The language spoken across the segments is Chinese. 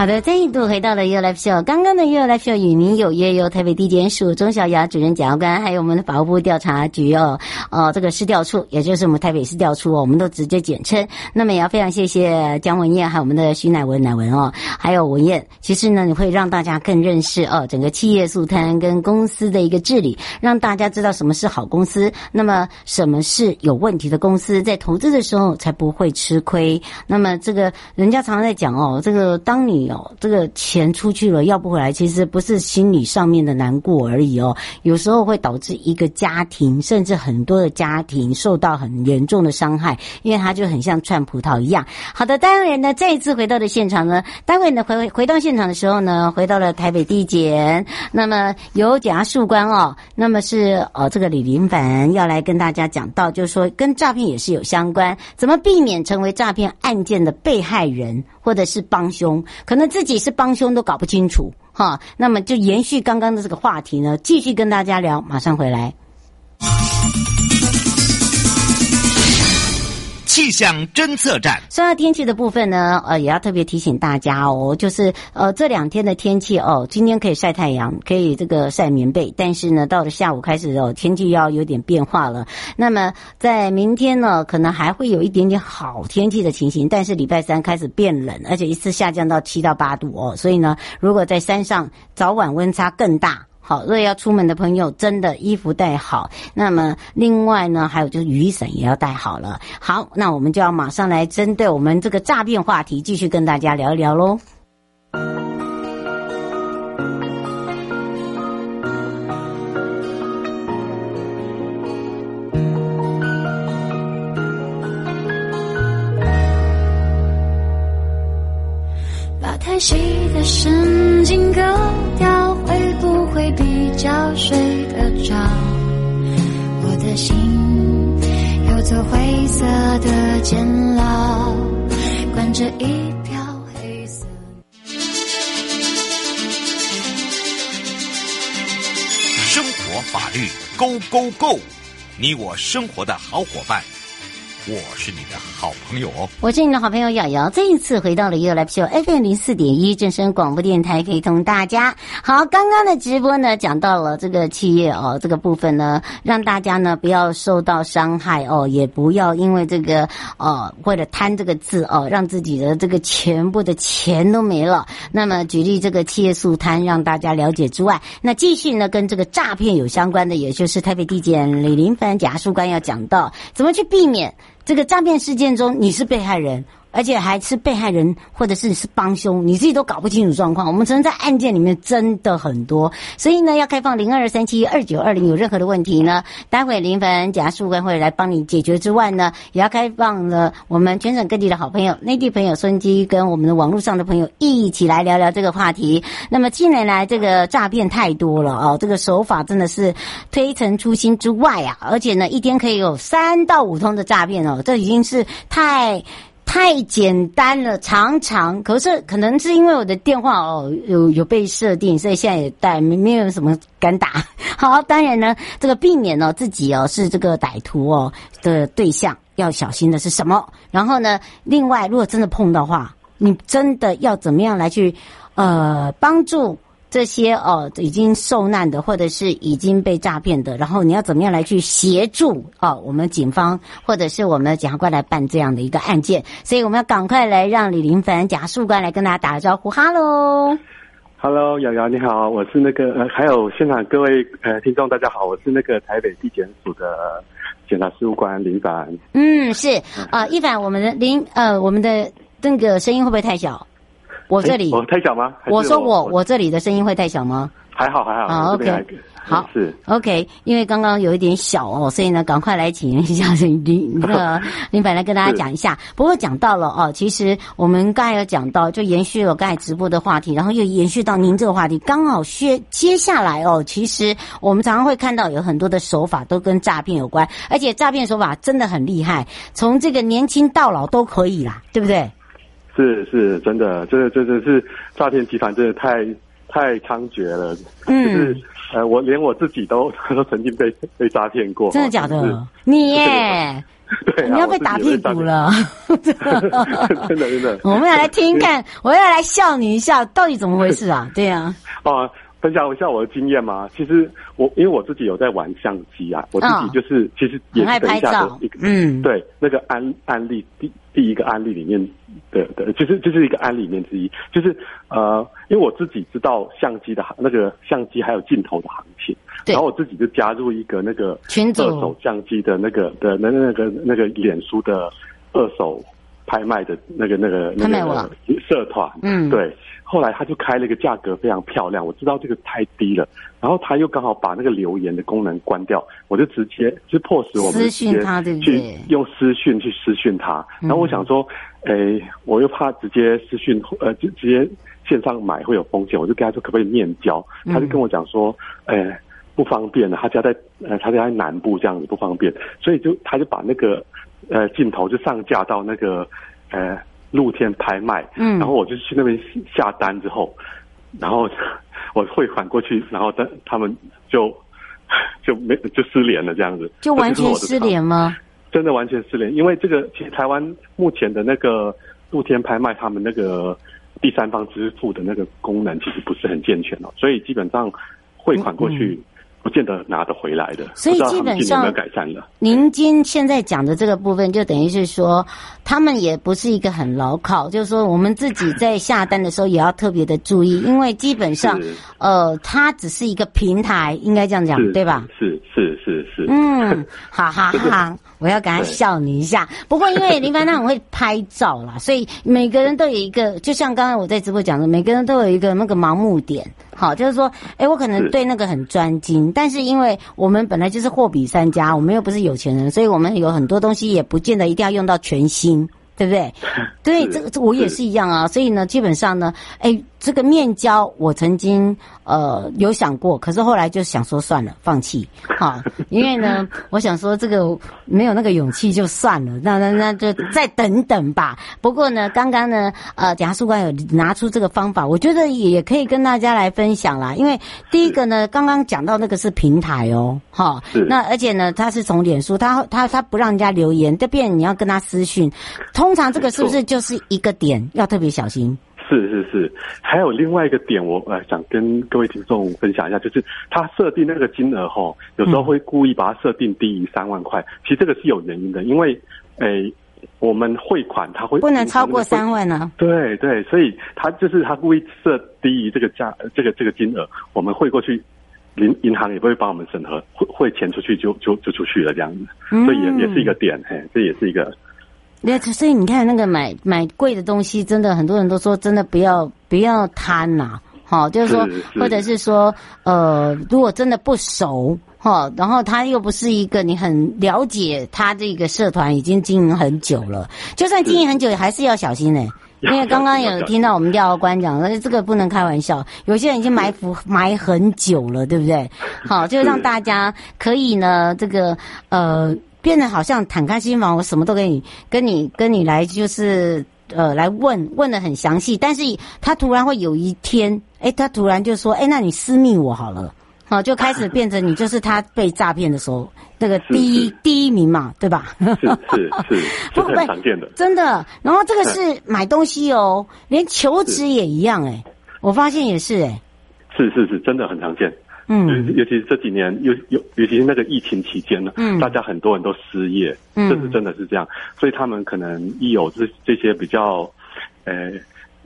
好的，再一度回到了 You Life Show。刚刚的 You Life Show 与您有约，由台北地检署钟小雅主任检察官，还有我们的法务部调查局哦，哦，这个市调处，也就是我们台北市调处哦，我们都直接简称。那么也要非常谢谢江文燕，还有我们的徐乃文乃文哦，还有文燕。其实呢，你会让大家更认识哦，整个企业肃贪跟公司的一个治理，让大家知道什么是好公司，那么什么是有问题的公司，在投资的时候才不会吃亏。那么这个人家常常在讲哦，这个当你哦，这个钱出去了要不回来，其实不是心理上面的难过而已哦，有时候会导致一个家庭，甚至很多的家庭受到很严重的伤害，因为它就很像串葡萄一样。好的，待会呢，再一次回到的现场呢，待会呢回回到现场的时候呢，回到了台北地检，那么由检察事务官哦，那么是呃这个李林凡要来跟大家讲到，就是说跟诈骗也是有相关，怎么避免成为诈骗案件的被害人。或者是帮凶，可能自己是帮凶都搞不清楚哈。那么就延续刚刚的这个话题呢，继续跟大家聊，马上回来。气象侦测站。说到天气的部分呢，呃，也要特别提醒大家哦，就是呃这两天的天气哦，今天可以晒太阳，可以这个晒棉被，但是呢，到了下午开始哦，天气要有点变化了。那么在明天呢，可能还会有一点点好天气的情形，但是礼拜三开始变冷，而且一次下降到七到八度哦，所以呢，如果在山上早晚温差更大。好，如果要出门的朋友，真的衣服带好。那么，另外呢，还有就是雨伞也要带好了。好，那我们就要马上来针对我们这个诈骗话题，继续跟大家聊一聊喽。把太细的神经割掉。会不会比较睡得着？我的心有座灰色的监牢，关着一票黑色。生活法律 Go Go Go，你我生活的好伙伴。我是你的好朋友哦，我是你的好朋友瑶瑶。这一次回到了 You Live Show FM 零四点一正声广播电台，可以同大家好。刚刚的直播呢，讲到了这个企业哦，这个部分呢，让大家呢不要受到伤害哦，也不要因为这个哦，为了贪这个字哦，让自己的这个全部的钱都没了。那么举例这个企业肃贪，让大家了解之外，那继续呢跟这个诈骗有相关的，也就是台北地检李林凡检察官要讲到怎么去避免。这个诈骗事件中，你是被害人。而且还是被害人，或者是是帮凶，你自己都搞不清楚状况。我们曾在案件里面真的很多，所以呢，要开放零二三七二九二零，有任何的问题呢，待会林凡检察官会来帮你解决之外呢，也要开放了我们全省各地的好朋友、内地朋友、收音机跟我们的网络上的朋友一起来聊聊这个话题。那么近年来这个诈骗太多了哦，这个手法真的是推陈出新之外啊，而且呢，一天可以有三到五通的诈骗哦，这已经是太。太简单了，常常可是可能是因为我的电话哦有有被设定，所以现在也带没没有什么敢打。好，当然呢，这个避免哦自己哦是这个歹徒哦的对象，要小心的是什么？然后呢，另外如果真的碰到话，你真的要怎么样来去呃帮助？这些哦，已经受难的，或者是已经被诈骗的，然后你要怎么样来去协助哦？我们警方或者是我们的检察官来办这样的一个案件，所以我们要赶快来让李林凡检察官来跟大家打个招呼。哈喽，哈喽，瑶瑶你好，我是那个呃，还有现场各位呃听众大家好，我是那个台北地检署的检察事务官林凡。嗯，是啊，一、呃、凡，我们的林呃，我们的那个声音会不会太小？我这里，我太小吗？我说我我这里的声音会太小吗？还好还好。啊，OK，好是 OK，因为刚刚有一点小哦，所以呢，赶快来请一下林那个 林凡来跟大家讲一下。不过讲到了哦，其实我们刚才有讲到，就延续了刚才直播的话题，然后又延续到您这个话题，刚好接接下来哦，其实我们常常会看到有很多的手法都跟诈骗有关，而且诈骗手法真的很厉害，从这个年轻到老都可以啦，对不对？是是，真的，这这这是诈骗集团，真的太太猖獗了。嗯，就是呃，我连我自己都 都曾经被被诈骗过。真的假的？你耶？对，你要被打屁股了。真的真的。我们要来听听看，我要来笑你一下，到底怎么回事啊？对呀。啊。分享一下我的经验吗，其实我因为我自己有在玩相机啊，我自己就是、哦、其实也是等一下的一个，嗯，对，那个案案例第第一个案例里面的的，就是就是一个案例里面之一，就是呃，因为我自己知道相机的那个相机还有镜头的行情，然后我自己就加入一个那个二手相机的那个的那那个那个脸书的二手拍卖的那个那个那个社团，嗯，对。后来他就开了一个价格非常漂亮，我知道这个太低了，然后他又刚好把那个留言的功能关掉，我就直接就迫使我们去用私讯去私讯他，然后我想说，诶，我又怕直接私讯呃就直接线上买会有风险，我就跟他说可不可以面交，他就跟我讲说，诶不方便了，他家在呃他家在南部这样子不方便，所以就他就把那个呃镜头就上架到那个呃。露天拍卖，嗯，然后我就去那边下单之后，然后 我汇款过去，然后他他们就 就没就失联了，这样子就完全失联吗？真的完全失联，因为这个其实台湾目前的那个露天拍卖，他们那个第三方支付的那个功能其实不是很健全哦，所以基本上汇款过去。不见得拿得回来的，所以基本上有改善了。您今现在讲的这个部分，就等于是说，他们也不是一个很牢靠，就是说，我们自己在下单的时候也要特别的注意，因为基本上，呃，它只是一个平台，应该这样讲，对吧？是是是是。嗯，好好好，我要赶快笑你一下。不过因为林凡他很会拍照啦，所以每个人都有一个，就像刚才我在直播讲的，每个人都有一个那个盲目点。好，就是说，哎，我可能对那个很专精，但是因为我们本来就是货比三家，我们又不是有钱人，所以我们有很多东西也不见得一定要用到全新，对不对？对，这个我也是一样啊。所以呢，基本上呢，哎，这个面交我曾经呃有想过，可是后来就想说算了，放弃。好，因为呢，我想说这个没有那个勇气就算了，那那那就再等等吧。不过呢，刚刚呢，呃，检察官有拿出这个方法，我觉得也可以跟大家来分享啦。因为第一个呢，刚刚讲到那个是平台哦，哈，那而且呢，他是从脸书，他他他不让人家留言，这边你要跟他私讯，通常这个是不是就是一个点要特别小心？是还有另外一个点，我呃想跟各位听众分享一下，就是他设定那个金额哈，有时候会故意把它设定低于三万块，其实这个是有原因的，因为诶我们汇款他会不能超过三万呢、啊？对对，所以他就是他故意设低于这个价，这个这个金额，我们汇过去，银银行也不会帮我们审核，汇汇钱出去就就就出去了这样子，所以也也是一个点，嘿，这也是一个。对，所以你看那个买买贵的东西，真的很多人都说，真的不要不要贪呐，好，就是说，或者是说，呃，如果真的不熟，哈，然后他又不是一个你很了解他这个社团已经经营很久了，就算经营很久，也还是要小心呢。因为刚刚有听到我们调查官讲，而且这个不能开玩笑，有些人已经埋伏埋很久了，对不对？好，就让大家可以呢，这个呃。变得好像坦开心房，我什么都给你，跟你跟你来就是呃来问问的很详细，但是他突然会有一天，哎，他突然就说，哎，那你私密我好了。好，就开始变成你就是他被诈骗的时候那个第一第一名嘛，对吧？是是是，是 很常见的，真的。然后这个是买东西哦，连求职也一样哎，我发现也是哎，是是是，真的很常见。嗯，尤其是这几年，尤尤尤其是那个疫情期间呢，嗯，大家很多人都失业，嗯，这是真的是这样，所以他们可能一有这这些比较，呃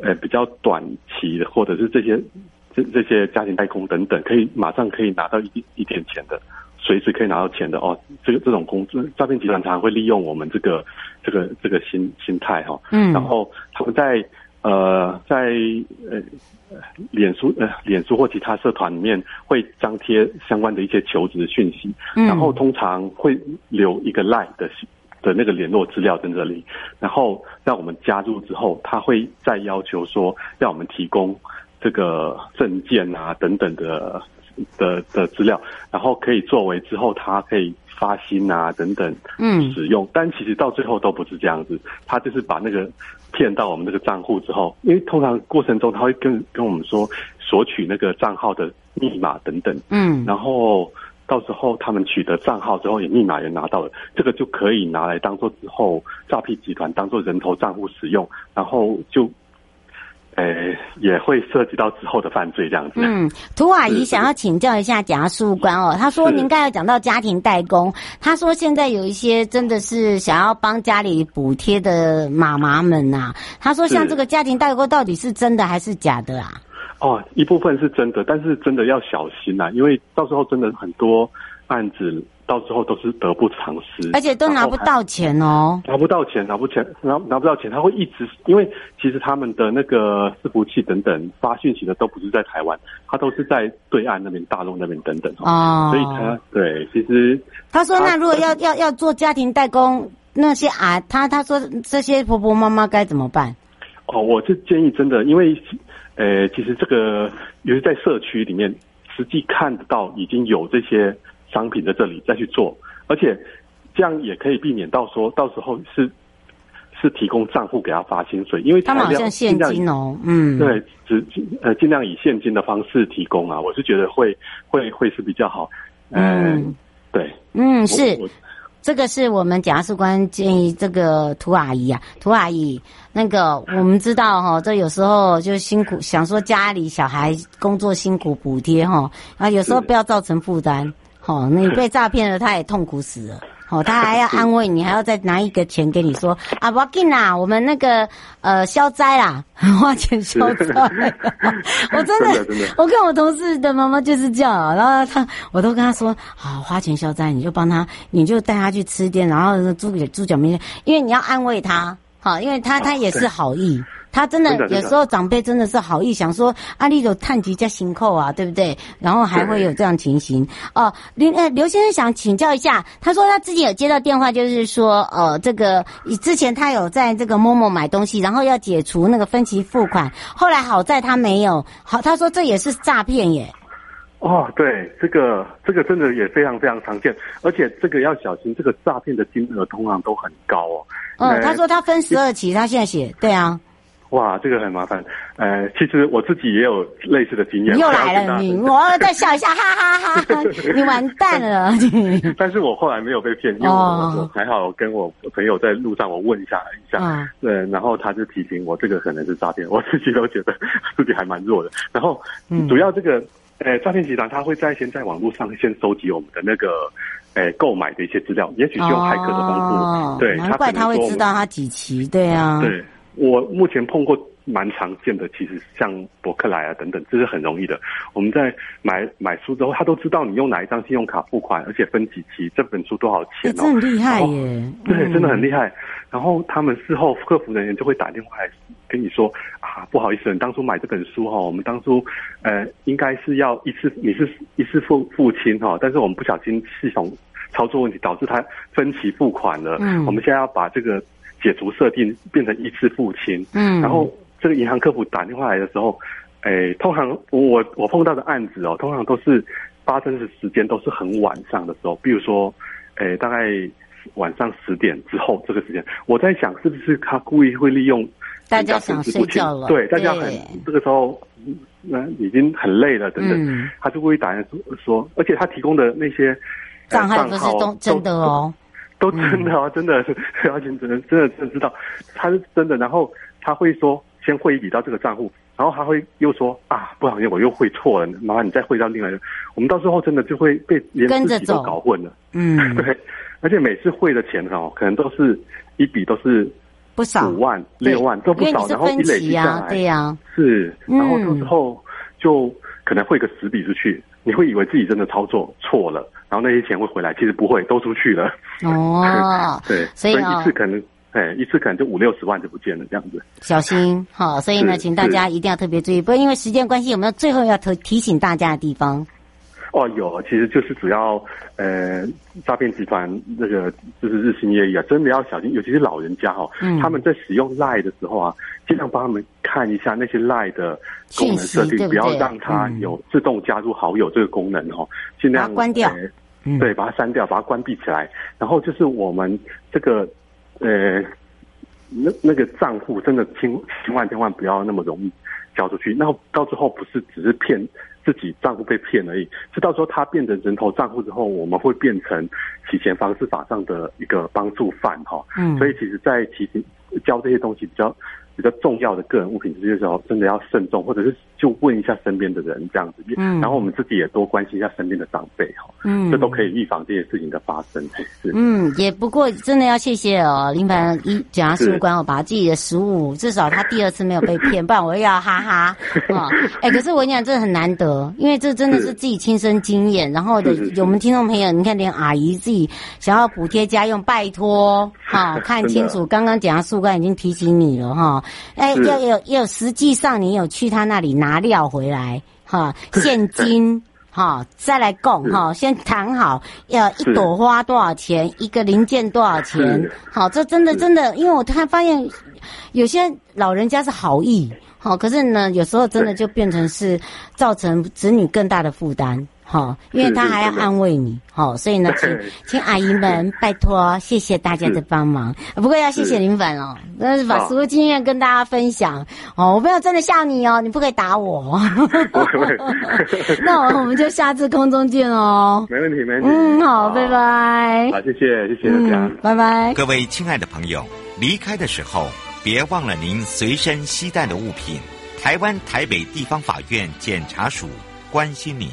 呃比较短期的，或者是这些。这这些家庭代工等等，可以马上可以拿到一一点钱的，随时可以拿到钱的哦。这个这种工作诈骗集团常常会利用我们这个这个这个心心态哈、哦，嗯，然后他们在呃在呃脸书呃脸书或其他社团里面会张贴相关的一些求职讯息，嗯，然后通常会留一个 line 的的那个联络资料在这里，然后让我们加入之后，他会再要求说让我们提供。这个证件啊等等的的的资料，然后可以作为之后他可以发薪啊等等，嗯，使用。嗯、但其实到最后都不是这样子，他就是把那个骗到我们这个账户之后，因为通常过程中他会跟跟我们说索取那个账号的密码等等，嗯，然后到时候他们取得账号之后，也密码也拿到了，这个就可以拿来当做之后诈骗集团当做人头账户使用，然后就。诶，也会涉及到之后的犯罪这样子。嗯，涂阿姨想要请教一下检察事务官哦。他说您刚才有讲到家庭代工，他说现在有一些真的是想要帮家里补贴的妈妈们呐、啊。他说像这个家庭代工到底是真的还是假的啊？哦，一部分是真的，但是真的要小心呐、啊，因为到时候真的很多案子。到时候都是得不偿失，而且都拿不到钱哦，拿不到钱，拿不钱，拿拿不到钱，他会一直，因为其实他们的那个伺服器等等发讯息的都不是在台湾，他都是在对岸那边、大陆那边等等哦，所以他对，其实他说，那如果要要要做家庭代工，那些啊，他他说这些婆婆妈妈该怎么办？哦，我是建议真的，因为呃，其实这个尤其在社区里面，实际看得到已经有这些。商品在这里再去做，而且这样也可以避免到说到时候是是提供账户给他发薪水，因为他们好像现金哦，嗯，对，只呃尽量以现金的方式提供啊，我是觉得会会会是比较好，嗯，嗯。对，嗯是，这个是我们检察事官建议这个涂阿姨啊，涂阿姨，那个我们知道哈，这有时候就辛苦，想说家里小孩工作辛苦补贴哈，啊有时候不要造成负担。哦，你被诈骗了，他也痛苦死了。哦，他还要安慰你，还要再拿一个钱给你说啊，不要紧啦，我们那个呃消灾啦，花钱消灾。我真的，真的我看我同事的妈妈就是这样，然后他我都跟他说，好花钱消灾，你就帮他，你就带他去吃店，然后猪猪脚面，因为你要安慰他，好，因为他他也是好意。他真的有时候长辈真的是好意想说阿丽有探及加行扣啊，对不对？然后还会有这样情形哦。刘呃刘先生想请教一下，他说他自己有接到电话，就是说呃这个之前他有在这个 Momo 买东西，然后要解除那个分期付款，后来好在他没有。好，他说这也是诈骗耶。哦，对，这个这个真的也非常非常常见，而且这个要小心，这个诈骗的金额通常都很高哦。嗯，他说他分十二期，他现在写对啊。哇，这个很麻烦。呃，其实我自己也有类似的经验。你又来了，你我再笑一下，哈哈哈哈！你完蛋了。但是我后来没有被骗，因为我还好跟我朋友在路上，我问一下一下，哦、对，然后他就提醒我，这个可能是诈骗。我自己都觉得 自己还蛮弱的。然后主要这个，呃，诈骗集团他会在先在网络上先收集我们的那个，呃，购买的一些资料，也许是用骇客的方式。哦、对，难怪他会知道他几期，对啊，对。我目前碰过蛮常见的，其实像博客来啊等等，这是很容易的。我们在买买书之后，他都知道你用哪一张信用卡付款，而且分几期，这本书多少钱哦。这很厉害耶！对，真的很厉害。然后他们事后客服人员就会打电话来跟你说啊，不好意思，你当初买这本书哈，我们当初呃应该是要一次，你是一次付付清哈，但是我们不小心系统操作问题导致他分期付款了。嗯，我们现在要把这个。解除设定变成一次付清，嗯，然后这个银行客服打电话来的时候，诶，通常我我碰到的案子哦，通常都是发生的时间都是很晚上的时候，比如说，诶，大概晚上十点之后这个时间，我在想是不是他故意会利用大家想睡觉了，对，大家很这个时候那已经很累了等等，嗯、他就故意打电话说，而且他提供的那些账号都是都真的哦，都真的啊，真的，而且真的真的真的知道他是真的，然后他会说先汇一笔到这个账户。然后他会又说啊，不好意思，我又汇错了，麻烦你再汇到另外一个。我们到时候真的就会被连自己都搞混了。嗯，对，而且每次汇的钱哦，可能都是一笔都是不少五万六万都不少，然后一累积下来，对呀，是，然后到时候就可能汇个十笔出去，你会以为自己真的操作错了，然后那些钱会回来，其实不会，都出去了。哦，对，所以一次可能。哎，一次可能就五六十万就不见了，这样子。小心，好，所以呢，请大家一定要特别注意。不过因为时间关系，有没有最后要提提醒大家的地方？哦，有，其实就是主要呃，诈骗集团那个就是日新月异啊，真的要小心，尤其是老人家哈、哦，嗯、他们在使用 LINE 的时候啊，尽量帮他们看一下那些 LINE 的功能设定，不要让它有自动加入好友这个功能哦，尽量关掉，呃嗯、对，把它删掉，把它关闭起来。然后就是我们这个。呃，那那个账户真的千千万千万不要那么容易交出去，那到最后不是只是骗自己账户被骗而已，是到时候他变成人头账户之后，我们会变成洗钱方式法上的一个帮助犯哈。嗯，所以其实，在提醒交这些东西比较。比较重要的个人物品这些时候，真的要慎重，或者是就问一下身边的人这样子。嗯，然后我们自己也多关心一下身边的长辈哈。嗯，这都可以预防这些事情的发生。是，嗯，也不过真的要谢谢哦，林凡一检察事务官，我把自己的食物，至少他第二次没有被骗，不然我又要哈哈啊。哎，可是我跟你讲，这很难得，因为这真的是自己亲身经验。然后的我们听众朋友，你看连阿姨自己想要补贴家用，拜托 哈，看清楚。刚刚检察事务官已经提醒你了哈。哎，要有要实际上你有去他那里拿料回来哈，现金哈，再来供哈，先谈好要一朵花多少钱，一个零件多少钱，好，这真的真的，因为我突然发现有些老人家是好意，好，可是呢，有时候真的就变成是造成子女更大的负担。好，因为他还要安慰你，好，所以呢，请请阿姨们拜托，谢谢大家的帮忙。不过要谢谢林凡哦，那是把实务经验跟大家分享哦。我没有真的吓你哦，你不可以打我。那我我们就下次空中见哦。没问题，没问题。嗯，好，拜拜。好，谢谢，谢谢大家，拜拜。各位亲爱的朋友，离开的时候别忘了您随身携带的物品。台湾台北地方法院检察署关心您。